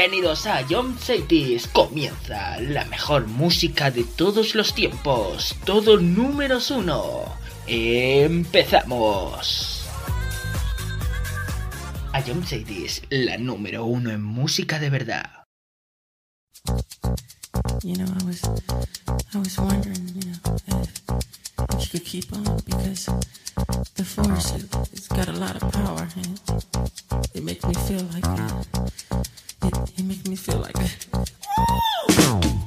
Bienvenidos a John Cities. Comienza la mejor música de todos los tiempos. Todo números uno. Empezamos. A John Cities, la número uno en música de verdad. You know, I was, you could keep on because the force it, it's got a lot of power and it makes me feel like it, it makes me feel like Oh,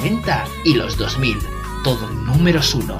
90 y los 2000. Todo números uno.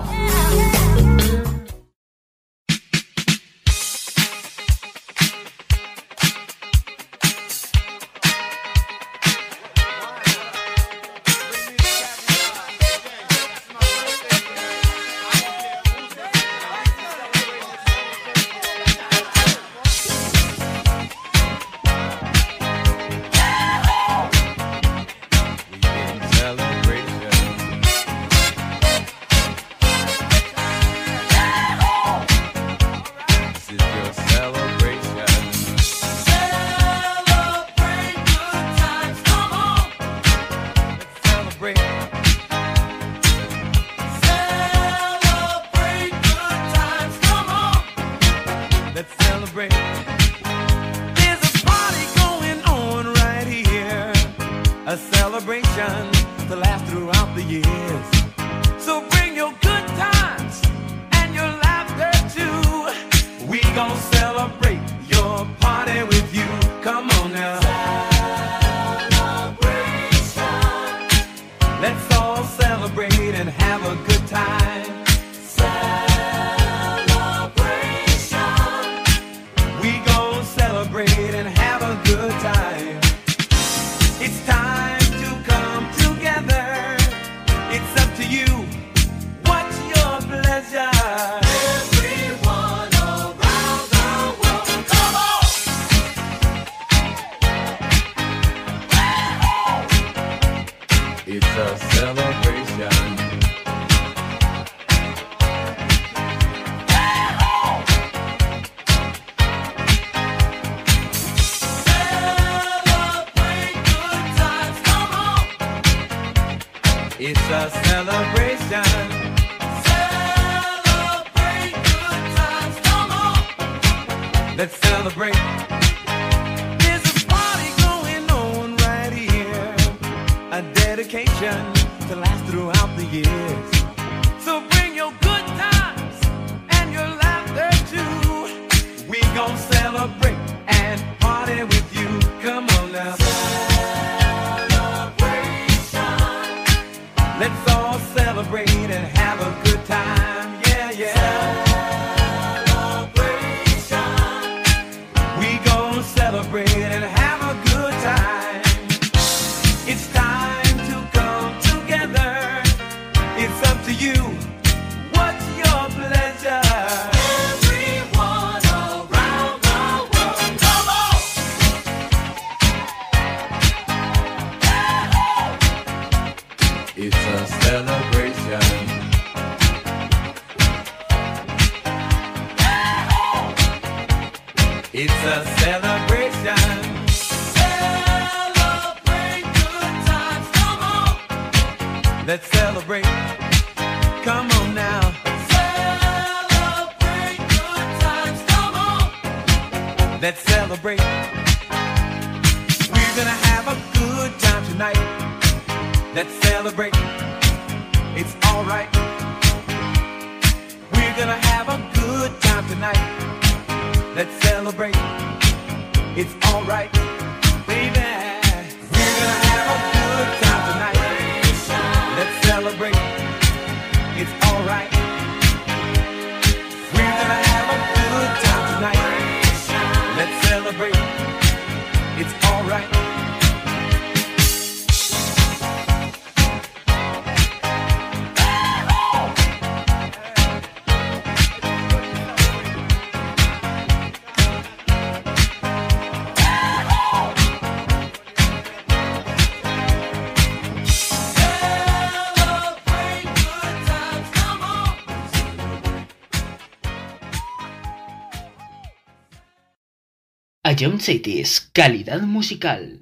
John Cities, calidad musical.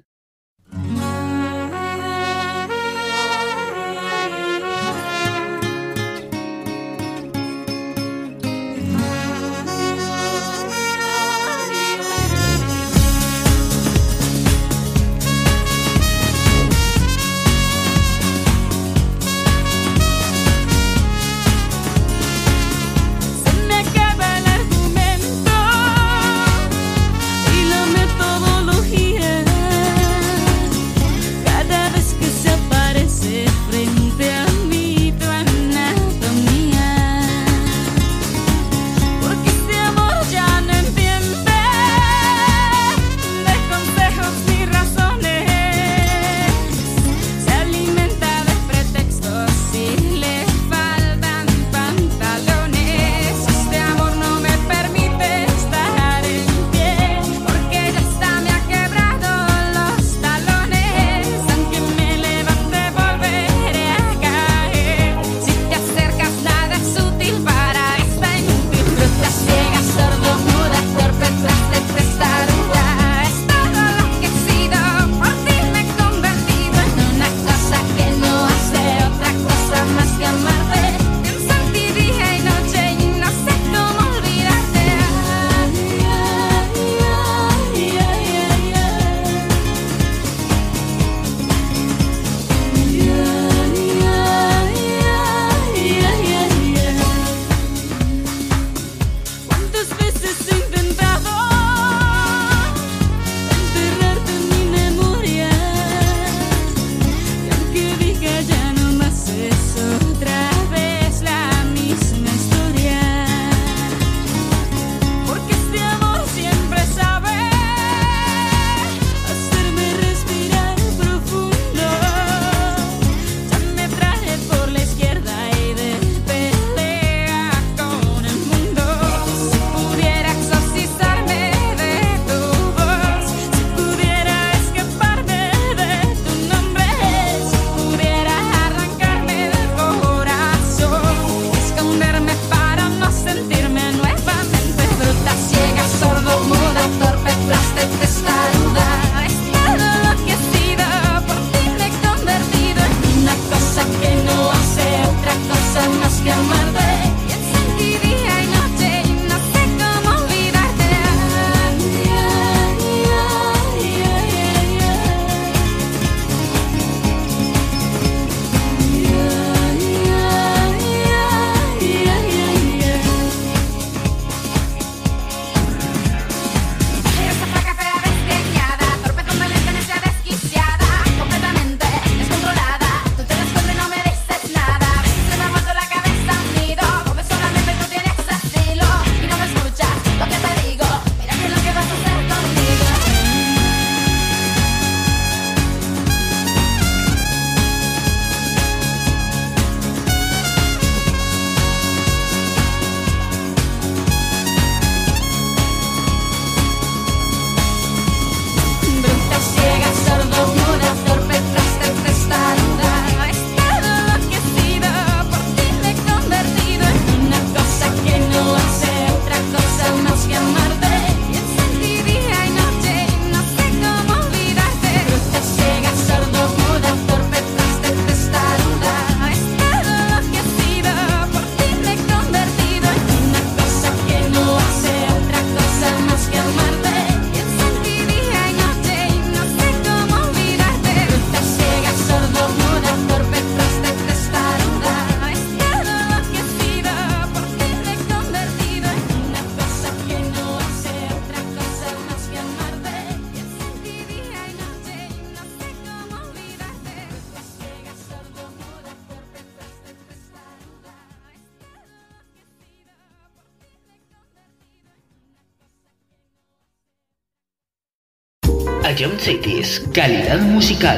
A John Cities, calidad musical.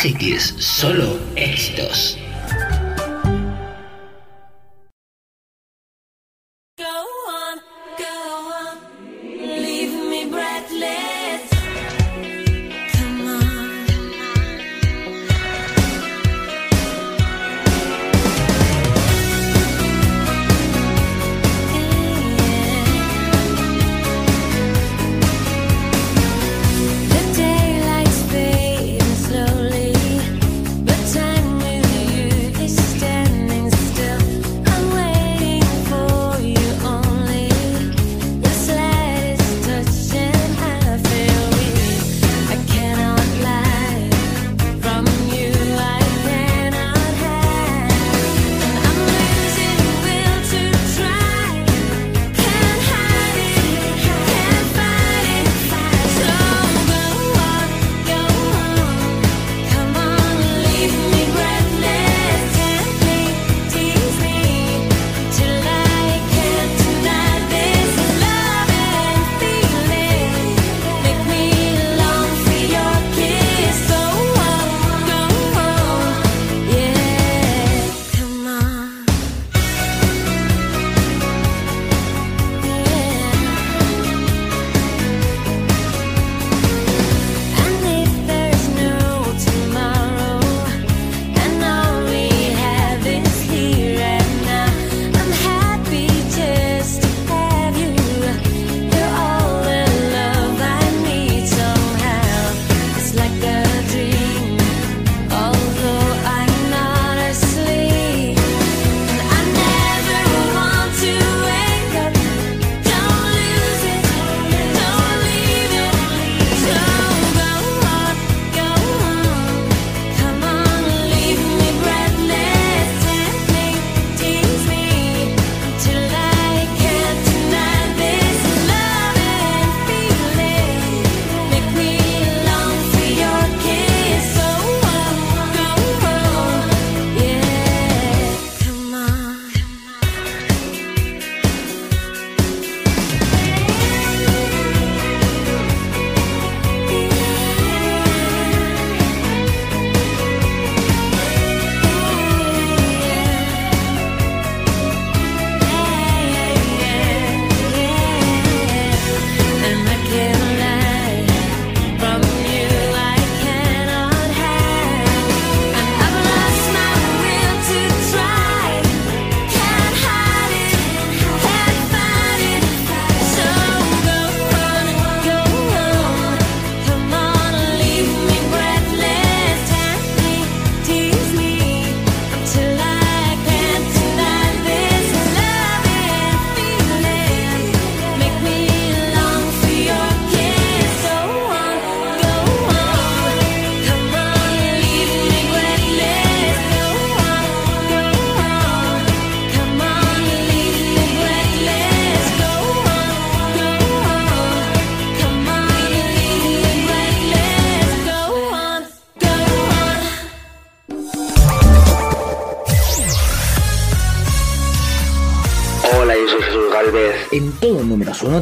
John Cities, solo éxitos.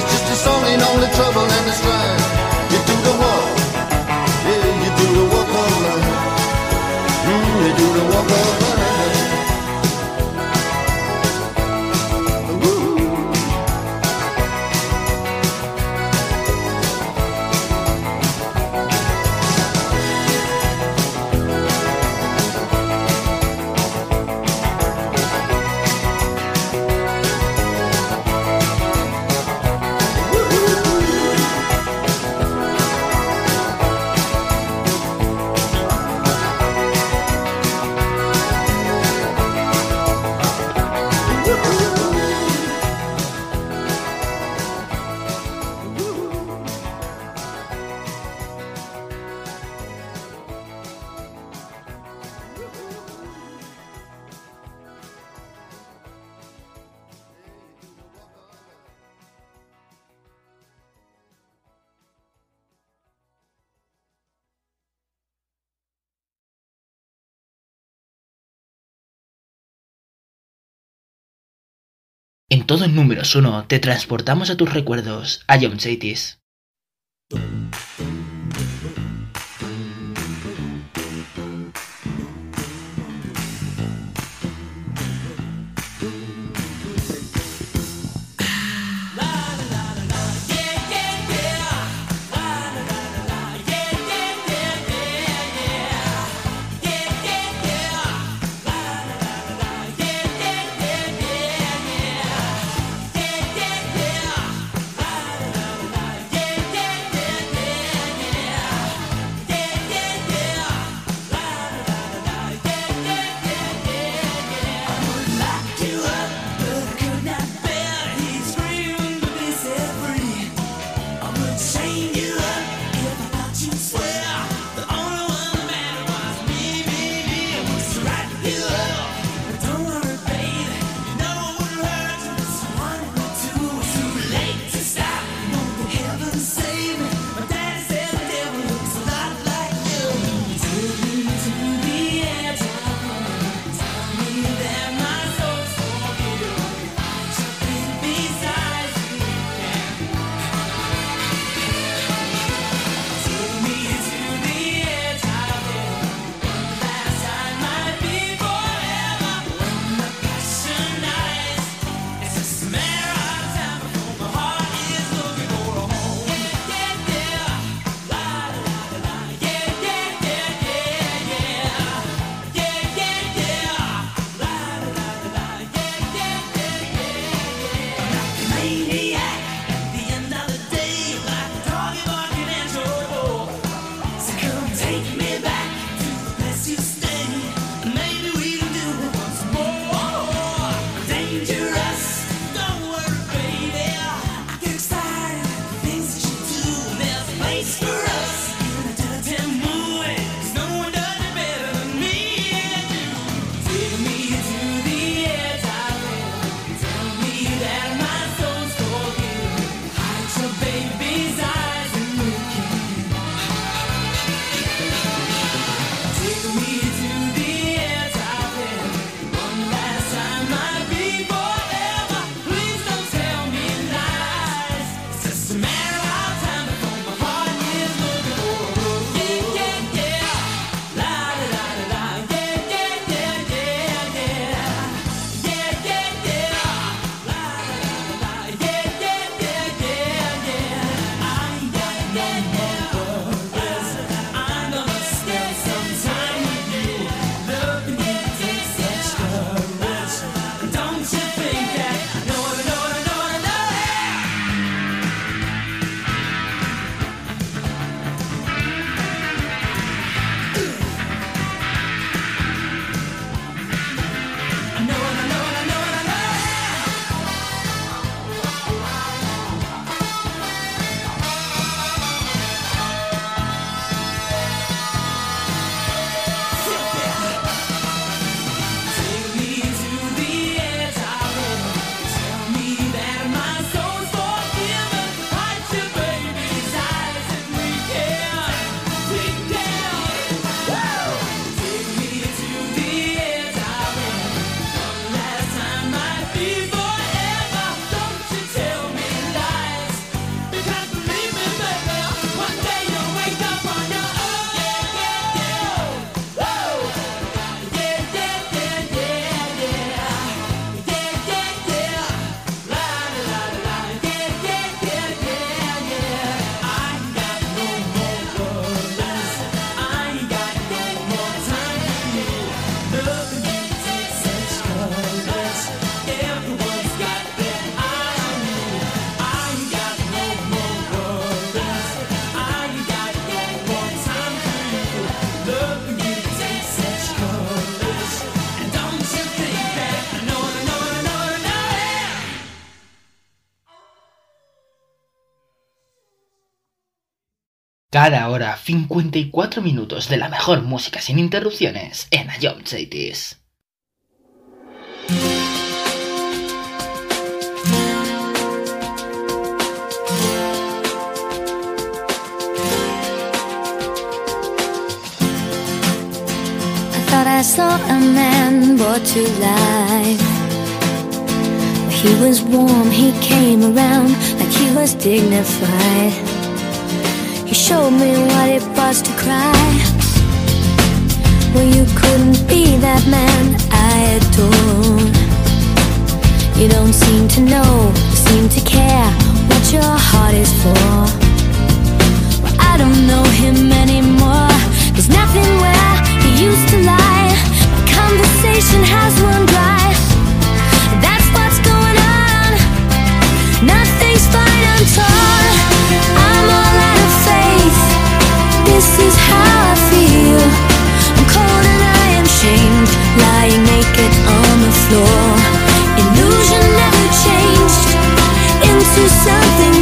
It's just a song in all the trouble and the strife. En todo números 1 te transportamos a tus recuerdos, a John Cities. Cada hora 54 minutos de la mejor música sin interrupciones en Ayom Cities. I saw a man brought to life. He was warm, he came around like he was dignified. showed me what it was to cry. Well, you couldn't be that man I adored You don't seem to know, seem to care What your heart is for. Well, I don't know him anymore. There's nothing where he used to lie. My conversation has run dry. This is how I feel. I'm cold and I am shamed Lying naked on the floor. Illusion never changed Into something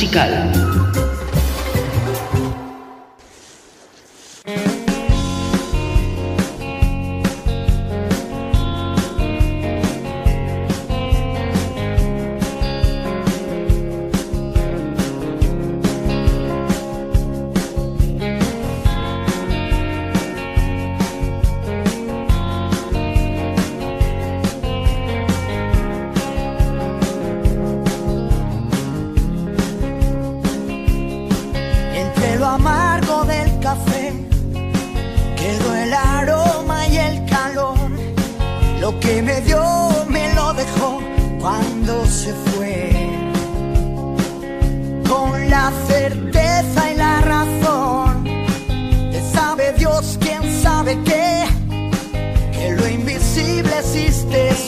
musical.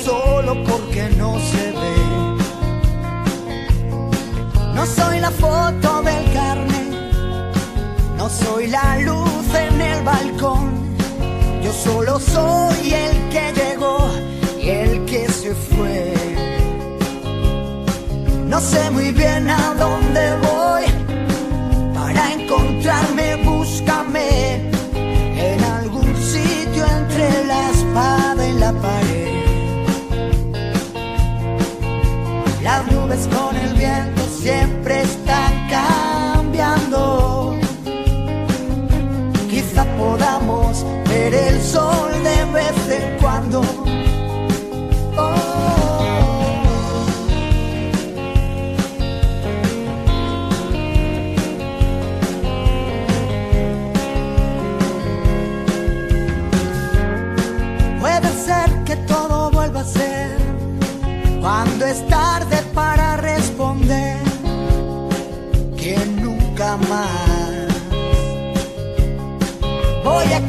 Solo porque no se ve. No soy la foto del carnet, no soy la luz en el balcón. Yo solo soy el que llegó y el que se fue. No sé muy bien a dónde voy. Para encontrarme, búscame en algún sitio entre la espada y la pared. Con el viento siempre están cambiando. Quizá podamos ver el sol de vez en cuando. Oh. Puede ser que todo vuelva a ser cuando es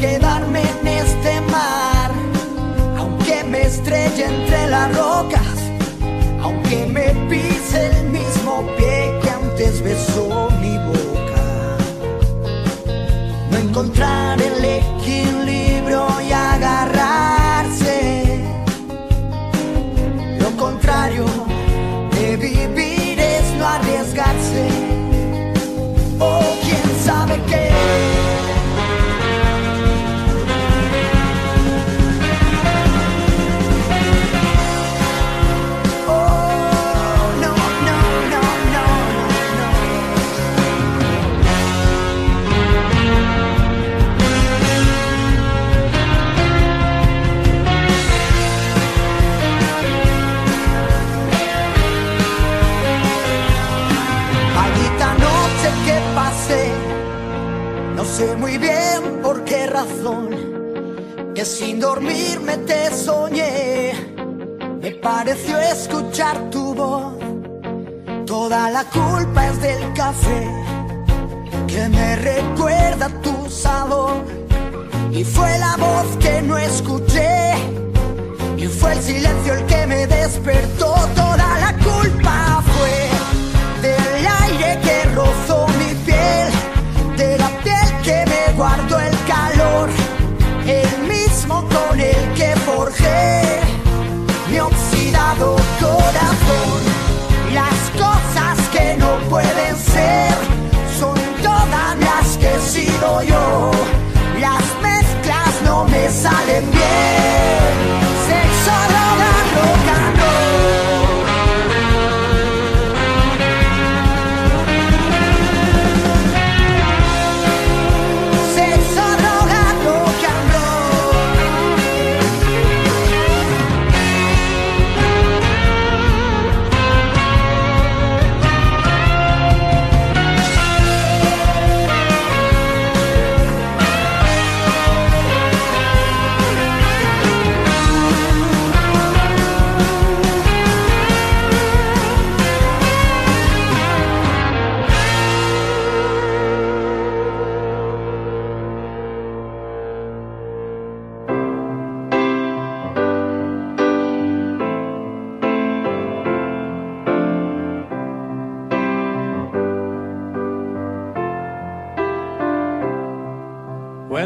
quedarme en este mar. Aunque me estrelle entre las rocas aunque me pise el mismo pie que antes besó mi boca. No encontrar el equilibrio que sin dormirme te soñé, me pareció escuchar tu voz, toda la culpa es del café, que me recuerda tu sabor, y fue la voz que no escuché, y fue el silencio el que me despertó, toda la culpa mi oxidado corazón. Las cosas que no pueden ser son todas las que he sido yo. Las mezclas no me salen bien.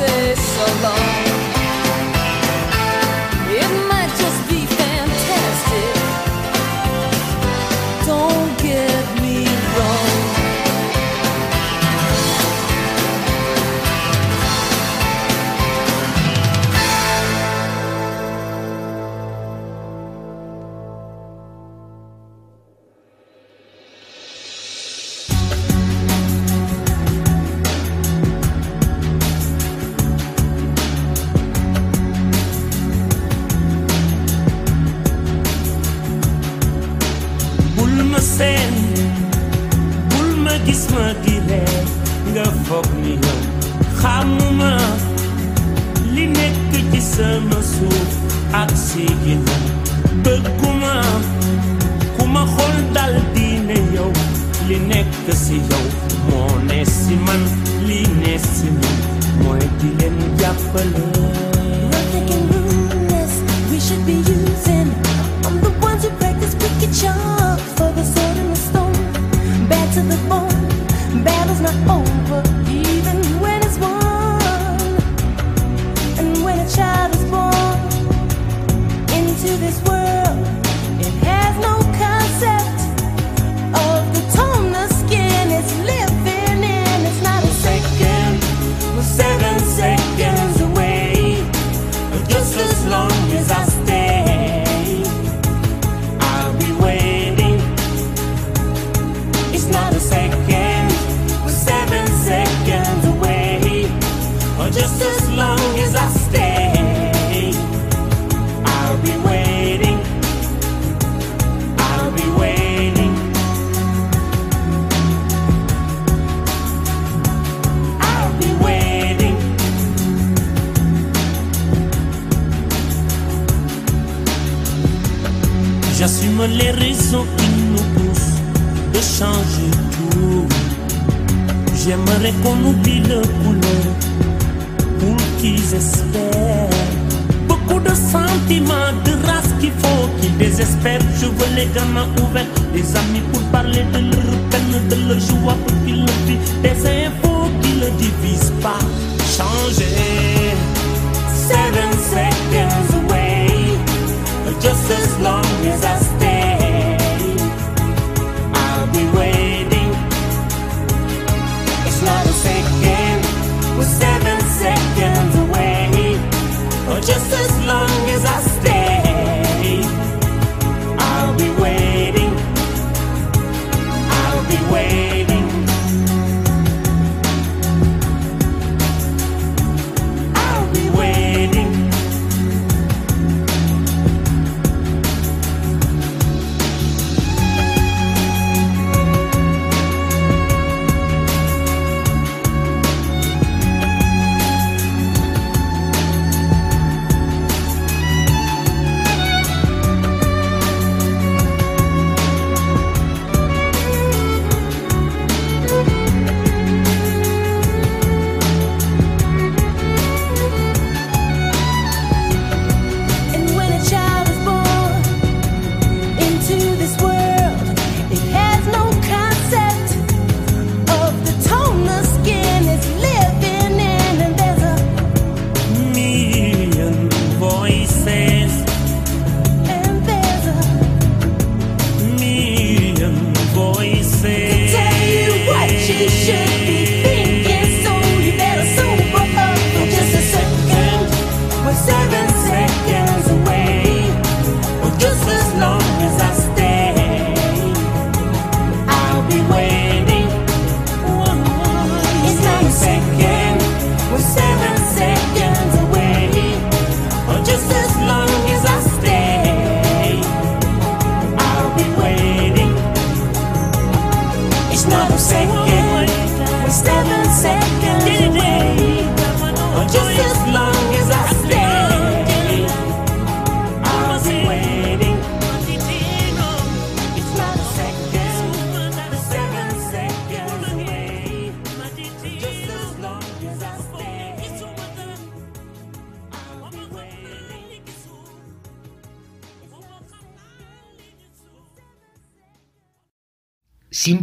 Say so long.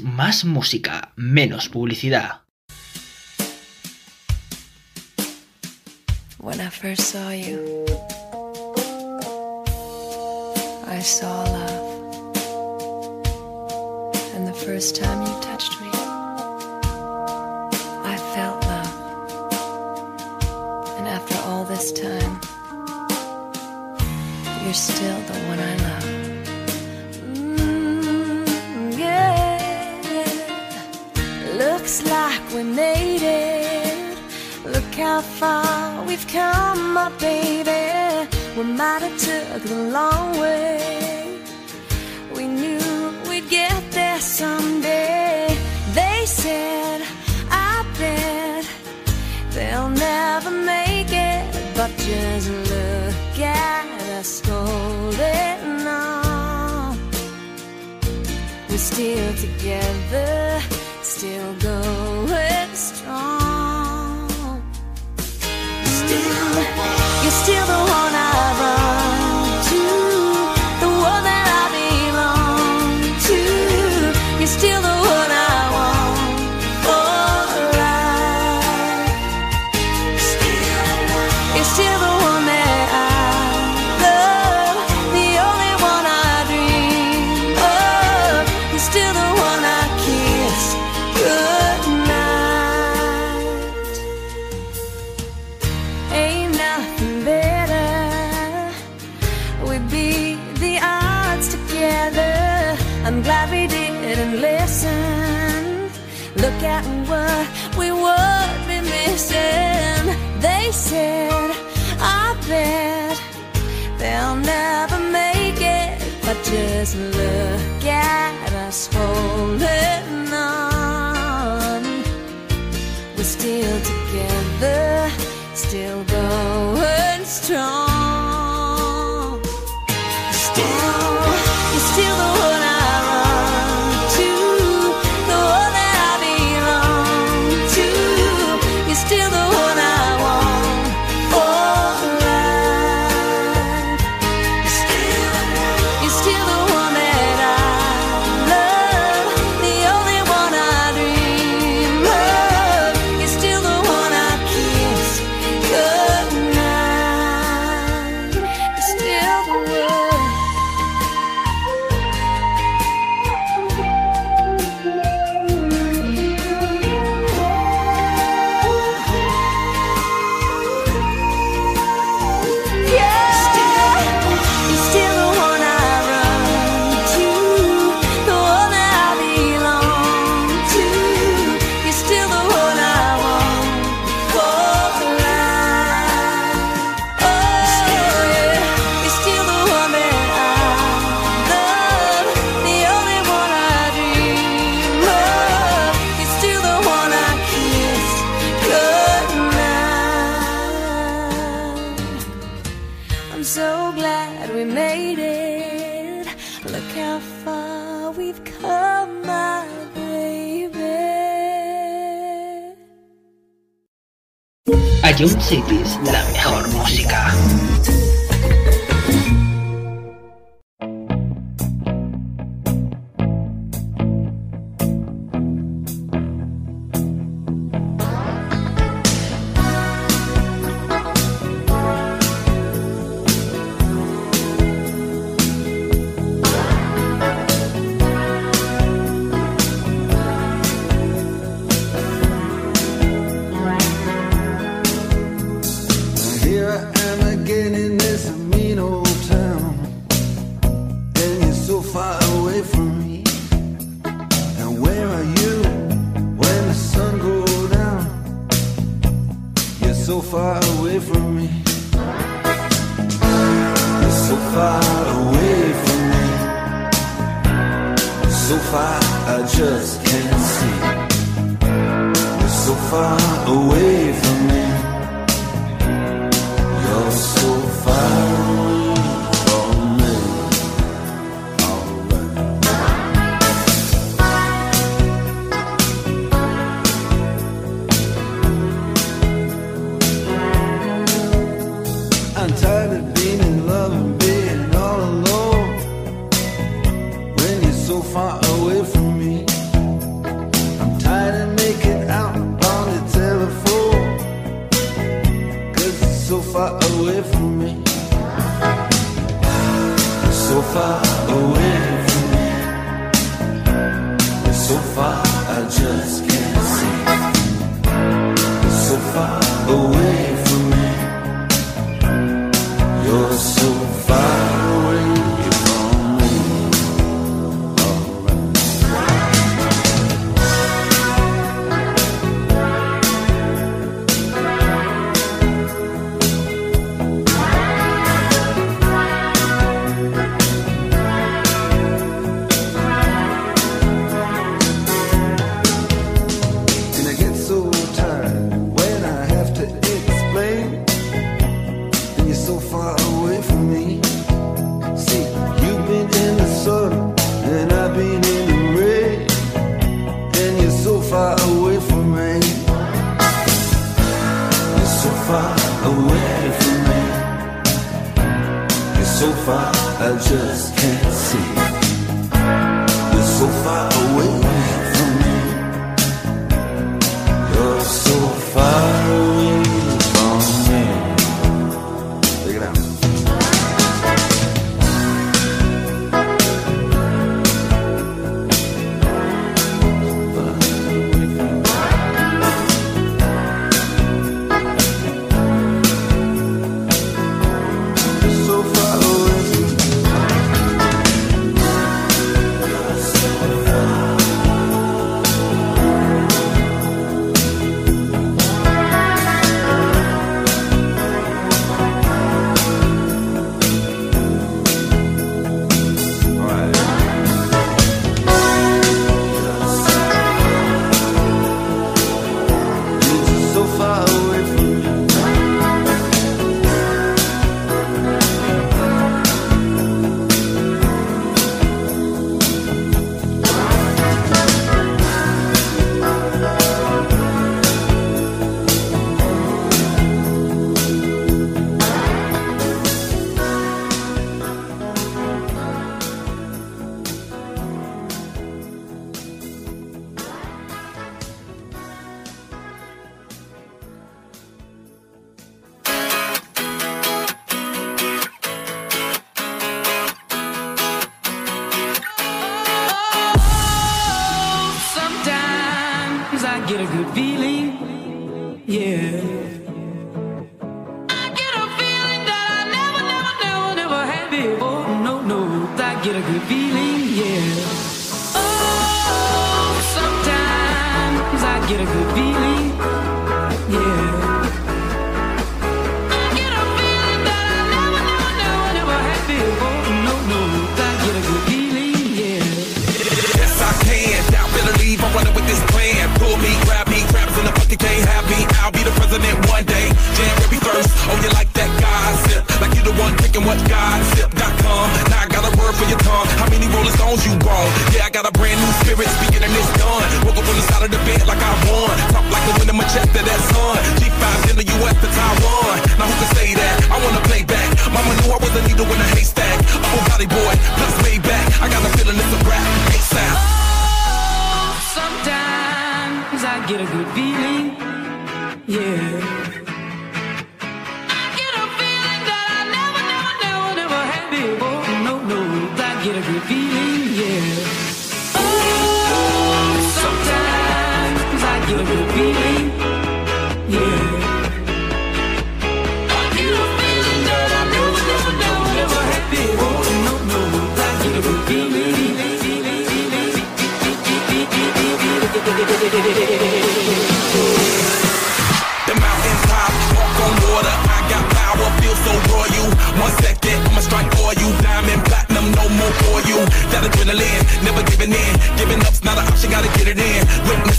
Más música, menos publicidad. When I first saw you.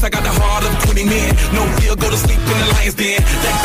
I got the heart of 20 men. No fear, go to sleep in the lion's den. That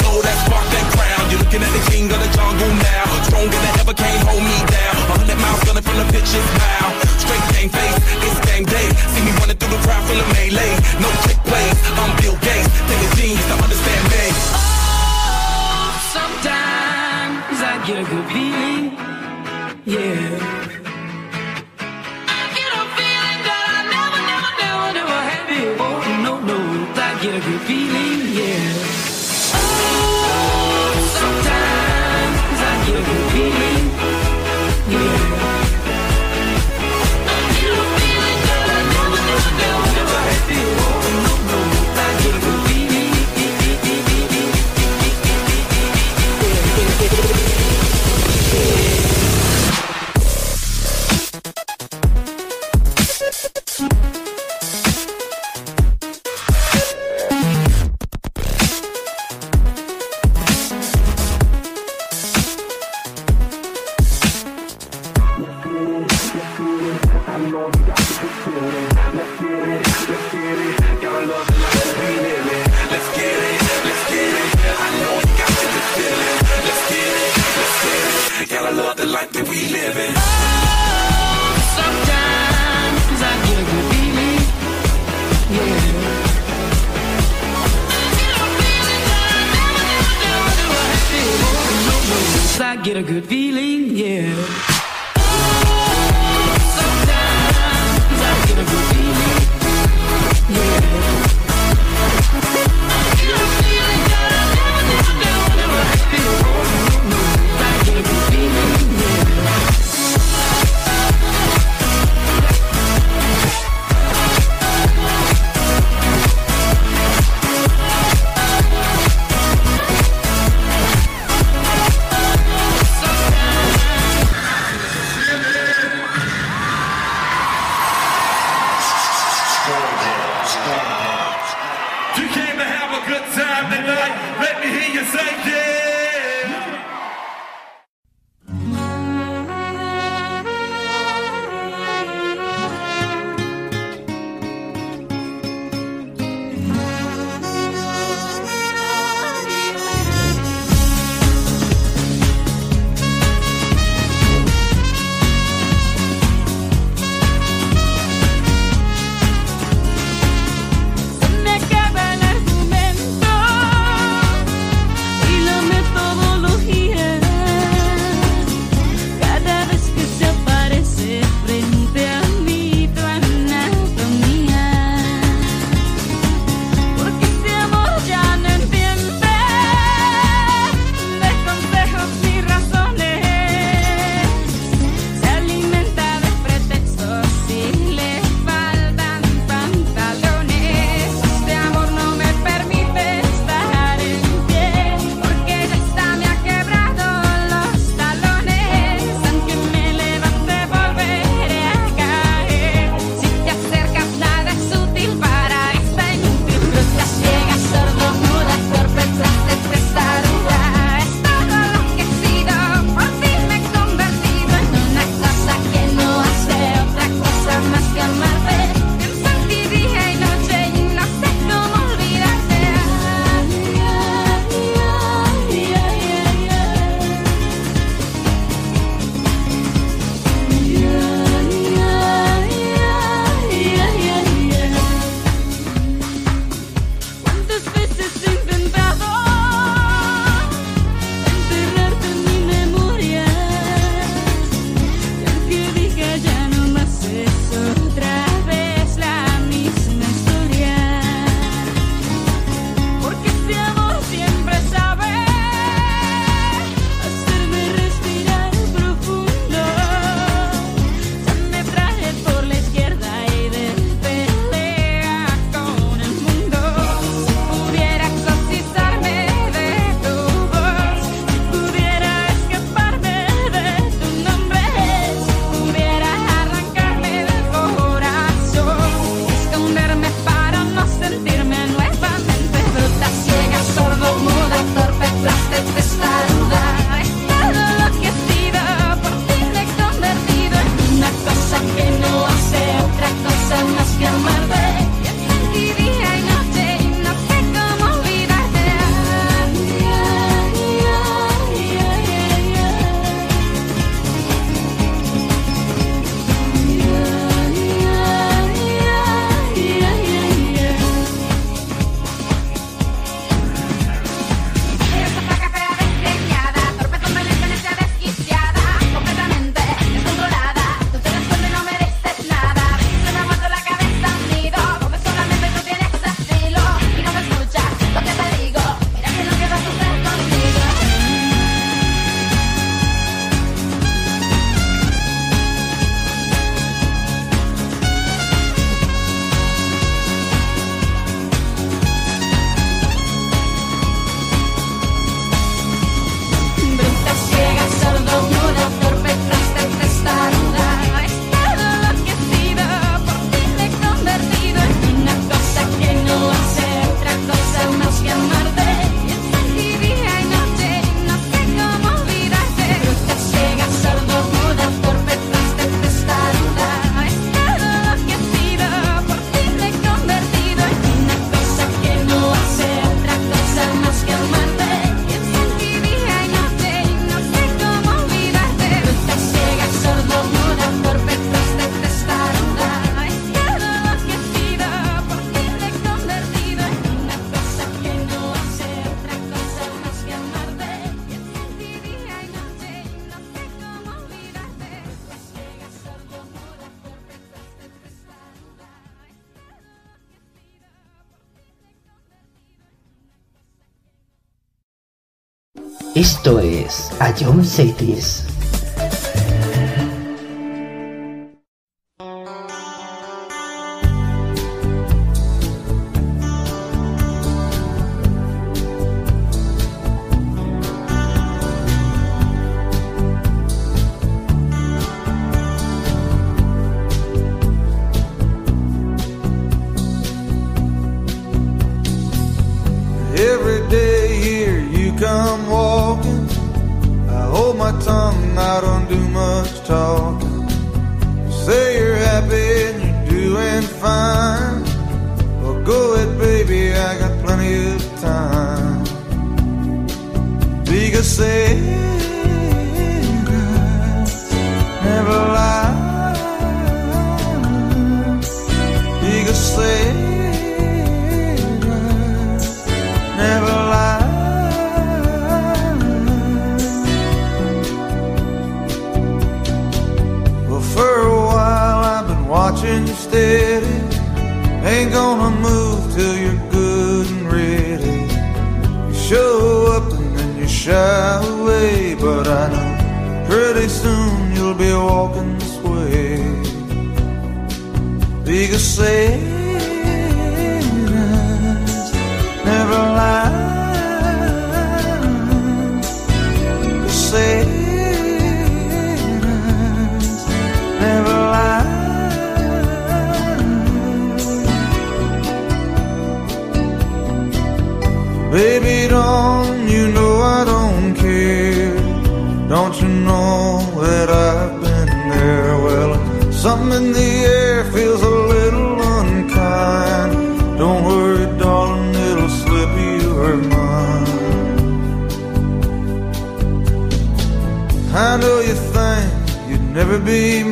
Esto es A John Cities. Plenty of time. Say never lie. Soon you'll be walking this way. Because say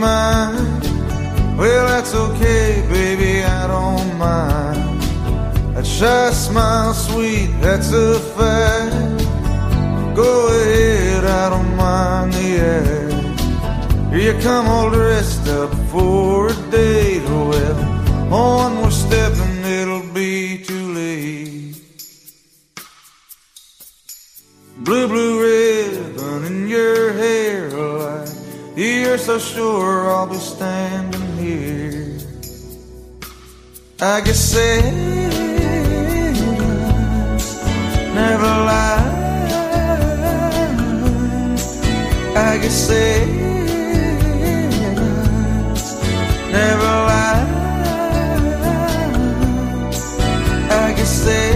mine. Well, that's okay, baby, I don't mind. That shy smile, sweet, that's a fact. Go ahead, I don't mind the act. Here you come all dressed up for a date. Well, on sure I'll be standing here. I guess say never lie. I guess say never lie. I guess say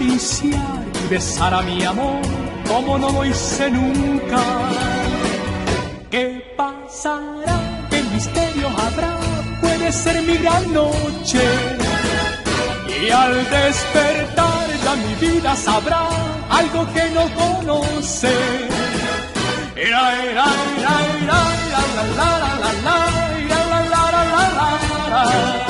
acariciar y besar a mi amor como no lo hice nunca. ¿Qué pasará? ¿Qué misterio habrá? Puede ser mi gran noche. Y al despertar ya mi vida sabrá algo que no conoce. La, la, la, la, la, la, la, la, la, la, la,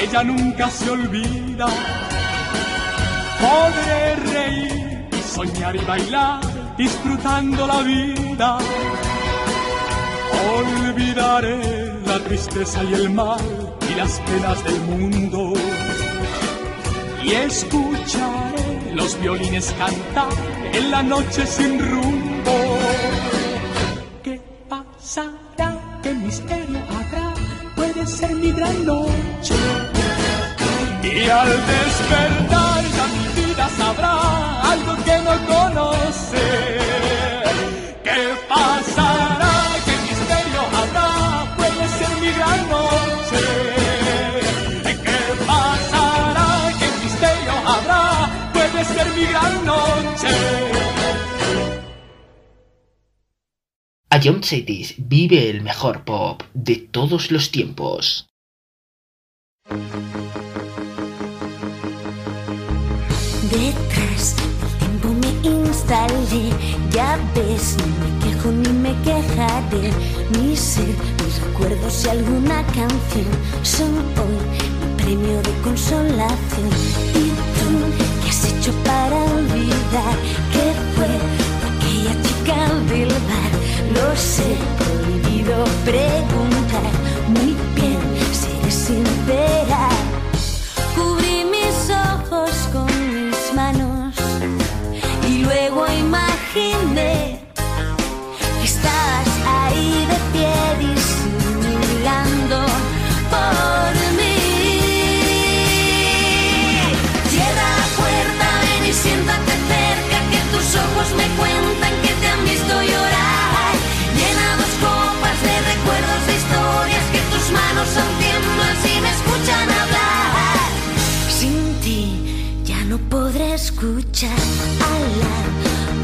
ella nunca se olvida. Podré reír soñar y bailar, disfrutando la vida. Olvidaré la tristeza y el mal y las penas del mundo. Y escucharé los violines cantar en la noche sin rumbo. ¿Qué pasará? ¿Qué misterio habrá? Puede ser mi gran noche. Y al despertar ya mi vida sabrá algo que no conoce. ¿Qué pasará? ¿Qué misterio habrá? Puede ser mi gran noche. ¿Qué pasará? ¿Qué misterio habrá? Puede ser mi gran noche. A John Cities vive el mejor pop de todos los tiempos. Detrás del tiempo me instalé, ya ves, ni me quejo ni me quejaré. Mi ser, mis recuerdos y alguna canción son hoy mi premio de consolación. ¿Y tú qué has hecho para olvidar que fue aquella chica del bar? Lo sé, prohibido preguntar. Muy bien, seré sincera. tiempo imaginé. Escuchar a la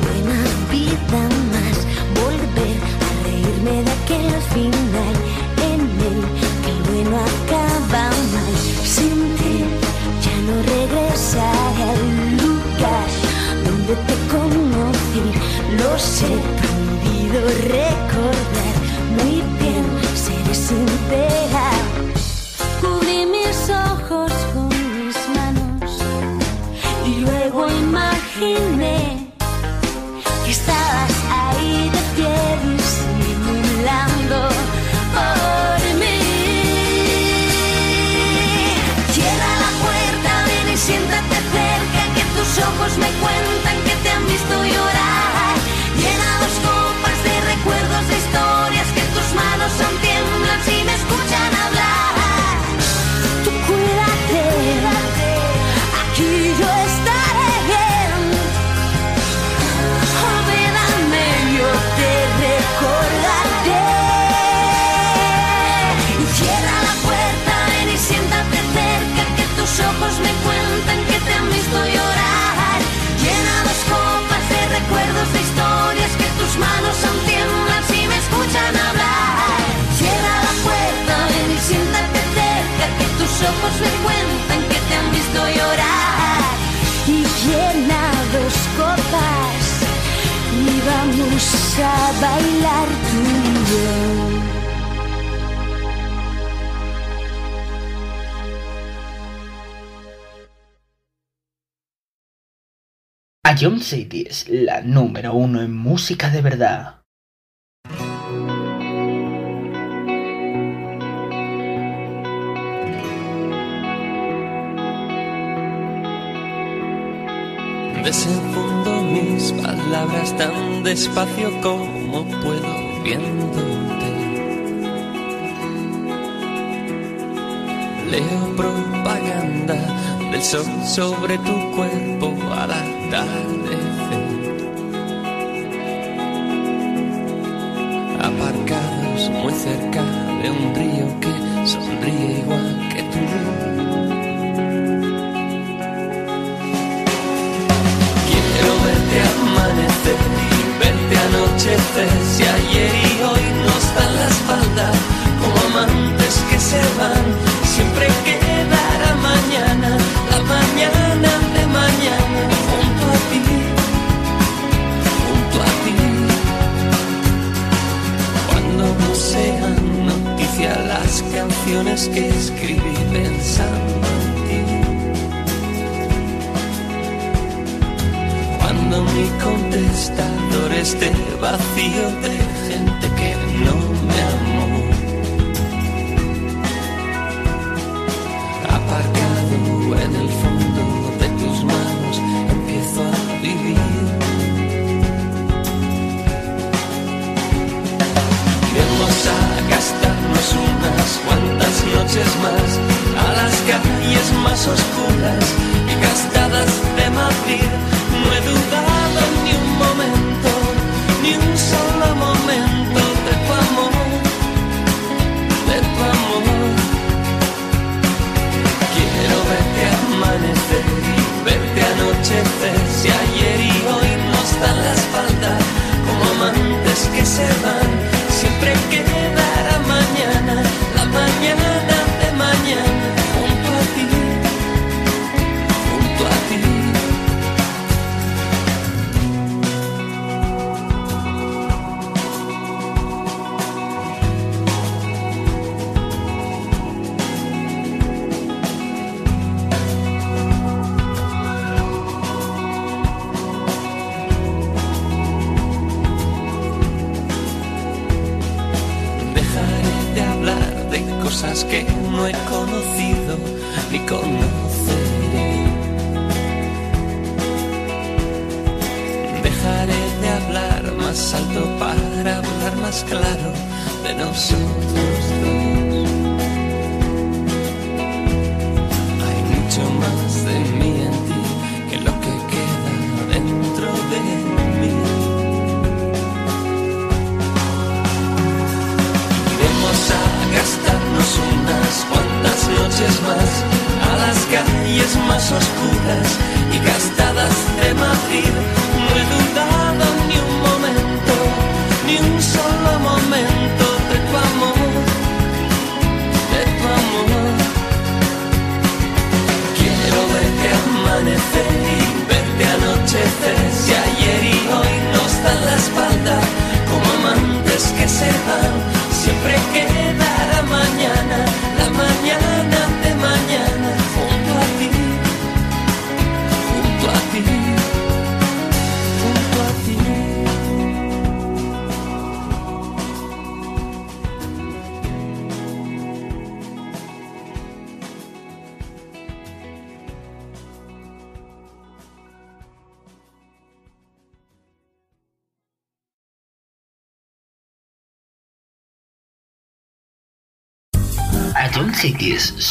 buena vida la número uno en música de verdad. Desenfundo mis palabras tan despacio como puedo viéndote. Leo propaganda del sol sobre tu cuerpo al atardecer. cerca de un río que sonríe igual que tú. Quiero verte amanecer y verte anochecer si ayer canciones que escribí pensando en ti. Cuando mi contestador esté vacío de a las calles más oscuras y gastadas de Madrid. No he dudado ni un momento, ni un solo momento de tu amor, de tu amor. Quiero verte amanecer verte anochecer si ayer y hoy nos dan la espalda como amantes que se van. cities